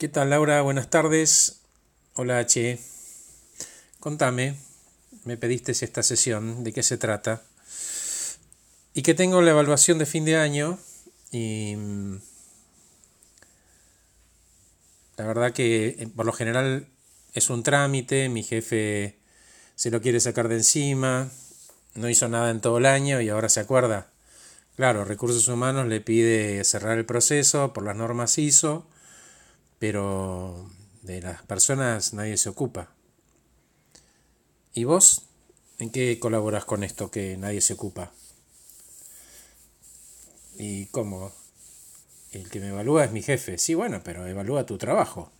¿Qué tal Laura? Buenas tardes. Hola H. Contame, me pediste esta sesión, ¿de qué se trata? Y que tengo la evaluación de fin de año y mm, la verdad que eh, por lo general es un trámite, mi jefe se lo quiere sacar de encima, no hizo nada en todo el año y ahora se acuerda. Claro, Recursos Humanos le pide cerrar el proceso por las normas ISO pero de las personas nadie se ocupa. ¿Y vos? ¿En qué colaboras con esto que nadie se ocupa? ¿Y cómo? El que me evalúa es mi jefe. Sí, bueno, pero evalúa tu trabajo.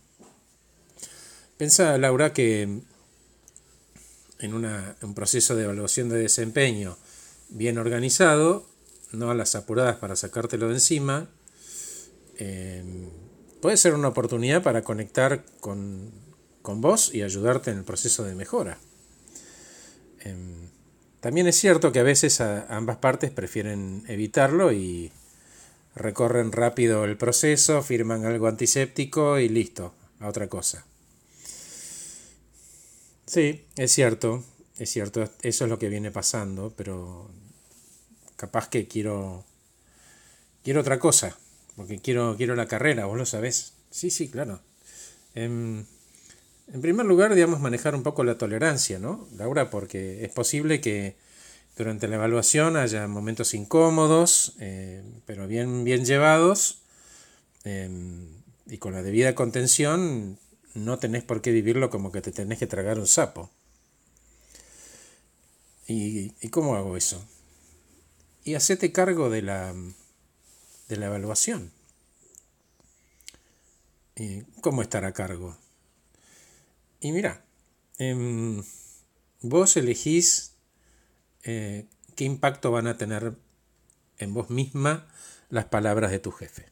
Pensa, Laura, que en un proceso de evaluación de desempeño bien organizado, no a las apuradas para sacártelo de encima, eh, puede ser una oportunidad para conectar con, vos y ayudarte en el proceso de mejora. Em, también es cierto que a veces ambas partes prefieren evitarlo y recorren rápido el proceso, firman algo antiséptico y listo, a otra cosa. Sí, es cierto, es cierto, eso es lo que viene pasando, pero capaz que quiero quiero otra cosa porque quiero, quiero la carrera, vos lo sabés. Sí, sí, claro. En, en primer lugar, digamos, manejar un poco la tolerancia, ¿no, Laura? Porque es posible que durante la evaluación haya momentos incómodos, eh, pero bien, bien llevados, em, y con la debida contención, no tenés por qué vivirlo como que te tenés que tragar un sapo. ¿Y, y cómo hago eso? Y hacete cargo de la, de la evaluación. ¿Cómo estar a cargo? Y mira, em, vos elegís eh, qué impacto van a tener en vos misma las palabras de tu jefe.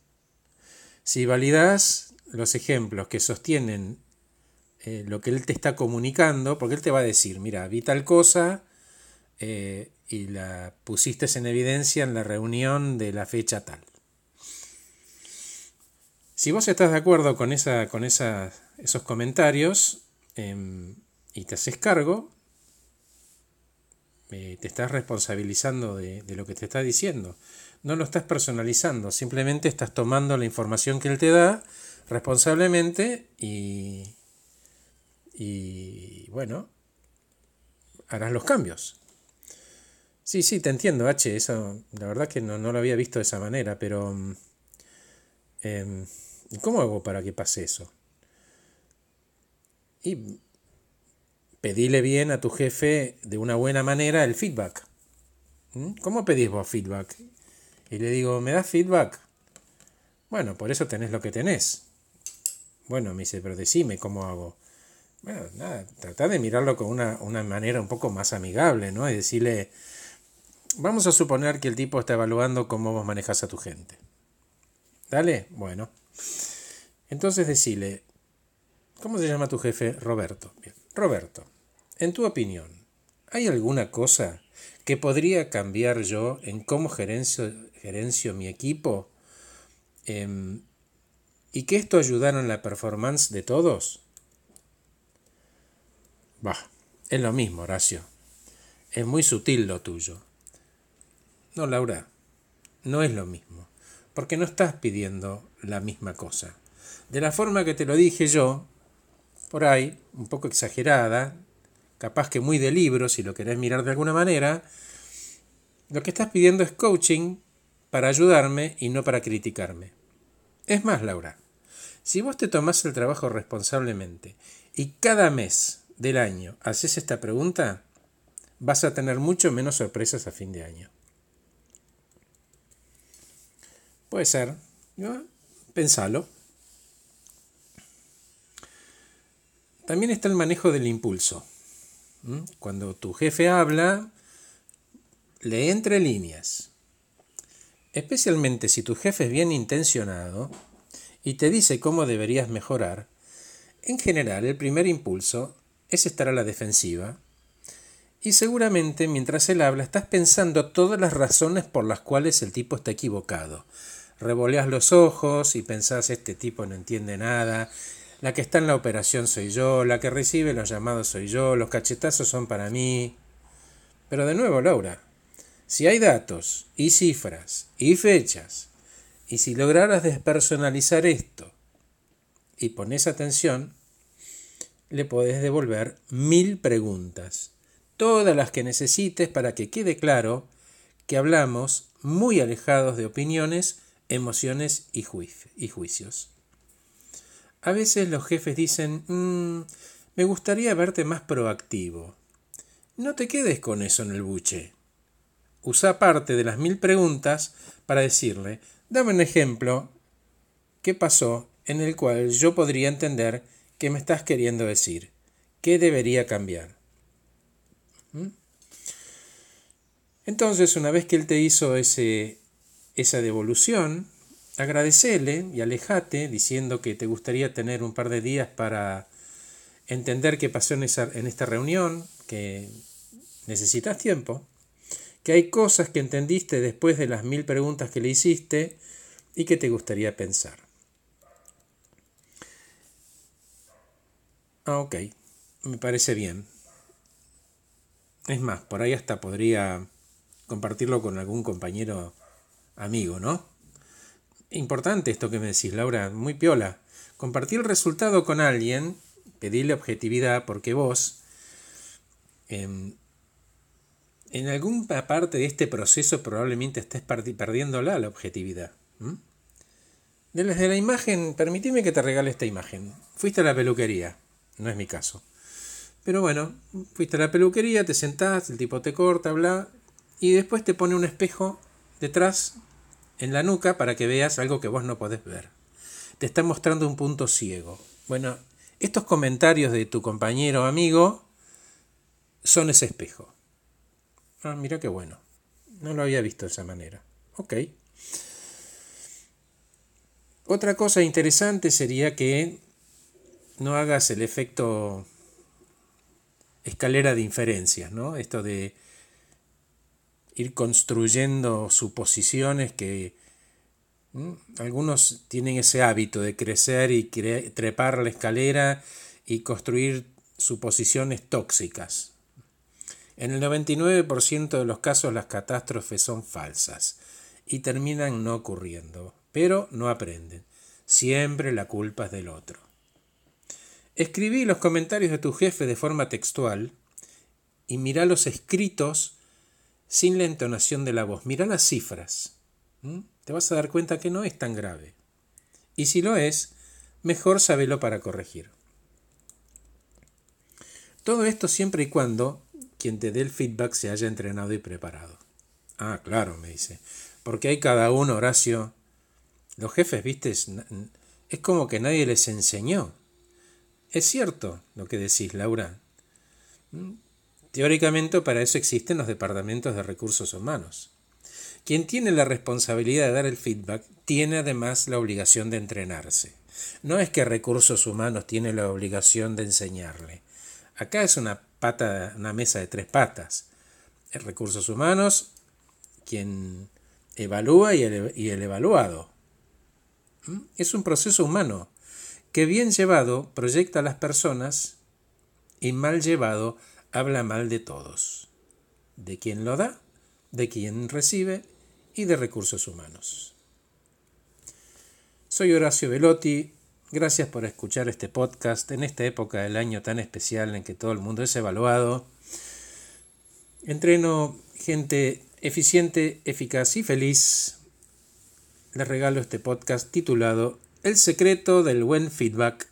Si validás los ejemplos que sostienen eh, lo que él te está comunicando, porque él te va a decir, mira, vi tal cosa eh, y la pusiste en evidencia en la reunión de la fecha tal. Si vos estás de acuerdo con, esa, con esos comentarios em, y te haces cargo, eh, te estás responsabilizando de, lo que te está diciendo. No lo estás personalizando, simplemente estás tomando la información que él te da responsablemente y, y bueno, harás los cambios. Sí, sí, te entiendo, H, eso la verdad que no, lo había visto de esa manera, pero... Eh, ¿Y cómo hago para que pase eso? Y pedile bien a tu jefe de una buena manera el feedback. ¿Mm? ¿Cómo pedís vos feedback? Y le digo, ¿me das feedback? Bueno, por eso tenés lo que tenés. Bueno, me dice, pero decime cómo hago. Bueno, nada, trata de mirarlo con una, una manera un poco más amigable, ¿no? Y decirle, vamos a suponer que el tipo está evaluando cómo vos manejas a tu gente. Dale, bueno. Entonces decile, ¿cómo se llama tu jefe? Roberto. Roberto, en tu opinión, ¿hay alguna cosa que podría cambiar yo en cómo gerencio, gerencio mi equipo? Em, ¿Y que esto ayudara en la performance de todos? Bah, es lo mismo, Horacio. Es muy sutil lo tuyo. No, Laura, no es lo mismo porque no estás pidiendo la misma cosa. De la forma que te lo dije yo, por ahí, un poco exagerada, capaz que muy de libro, si lo querés mirar de alguna manera, lo que estás pidiendo es coaching para ayudarme y no para criticarme. Es más, Laura, si vos te tomás el trabajo responsablemente y cada mes del año haces esta pregunta, vas a tener mucho menos sorpresas a fin de año. Puede ser. Pensalo. También está el manejo del impulso. Cuando tu jefe habla, lee entre líneas. Especialmente si tu jefe es bien intencionado y te dice cómo deberías mejorar, en general el primer impulso es estar a la defensiva y seguramente mientras él habla estás pensando todas las razones por las cuales el tipo está equivocado revoleas los ojos y pensás este tipo no entiende nada, la que está en la operación soy yo, la que recibe los llamados soy yo, los cachetazos son para mí. Pero de nuevo, Laura, si hay datos y cifras y fechas, y si lograras despersonalizar esto y pones atención, le podés devolver mil preguntas, todas las que necesites para que quede claro que hablamos muy alejados de opiniones, emociones y, juicios. A veces los jefes dicen, mm, me gustaría verte más proactivo. No te quedes con eso en el buche. Usa parte de las mil preguntas para decirle, dame un ejemplo, ¿qué pasó en el cual yo podría entender qué me estás queriendo decir? ¿Qué debería cambiar? ¿Mm? Entonces, una vez que él te hizo ese, esa devolución, agradecele y alejate diciendo que te gustaría tener un par de días para entender qué pasó en, esa, en esta reunión, que necesitas tiempo, que hay cosas que entendiste después de las mil preguntas que le hiciste y que te gustaría pensar. Ah, ok, me parece bien. Es más, por ahí hasta podría compartirlo con algún compañero amigo, ¿no? Importante esto que me decís, Laura, muy piola. Compartir el resultado con alguien, pedirle objetividad, porque vos, em, en alguna parte de este proceso probablemente estés perdiéndola la objetividad. Desde la imagen, permitime que te regale esta imagen. Fuiste a la peluquería, no es mi caso. Pero bueno, fuiste a la peluquería, te sentás, el tipo te corta, bla, y después te pone un espejo detrás en la nuca para que veas algo que vos no podés ver. Te está mostrando un punto ciego. Bueno, estos comentarios de tu compañero o amigo son ese espejo. Ah, mira qué bueno. No lo había visto de esa manera. Ok. Otra cosa interesante sería que no hagas el efecto escalera de inferencias, ¿no? Esto de ir construyendo suposiciones que algunos tienen ese hábito de crecer y trepar la escalera y construir suposiciones tóxicas. En el 99% de los casos las catástrofes son falsas y terminan no ocurriendo, pero no aprenden. Siempre la culpa es del otro. Escribí los comentarios de tu jefe de forma textual y mira los escritos sin la entonación de la voz. Mira las cifras. Te vas a dar cuenta que no es tan grave. Y si lo es, mejor sabelo para corregir. Todo esto siempre y cuando quien te dé el feedback se haya entrenado y preparado. Ah, claro, me dice. Porque hay cada uno, Horacio. Los jefes, viste, es, es como que nadie les enseñó. Es cierto lo que decís, Laura. Teóricamente para eso existen los departamentos de recursos humanos. Quien tiene la responsabilidad de dar el feedback tiene además la obligación de entrenarse. No es que recursos humanos tiene la obligación de enseñarle. Acá es una pata, una mesa de tres patas. Recursos humanos, quien evalúa y el, y el evaluado. ¿Mm? Es un proceso humano que bien llevado proyecta a las personas y mal llevado habla mal de todos, de quien lo da, de quien recibe y de recursos humanos. Soy Horacio Velotti, gracias por escuchar este podcast en esta época del año tan especial en que todo el mundo es evaluado. Entreno gente eficiente, eficaz y feliz. Les regalo este podcast titulado El secreto del buen feedback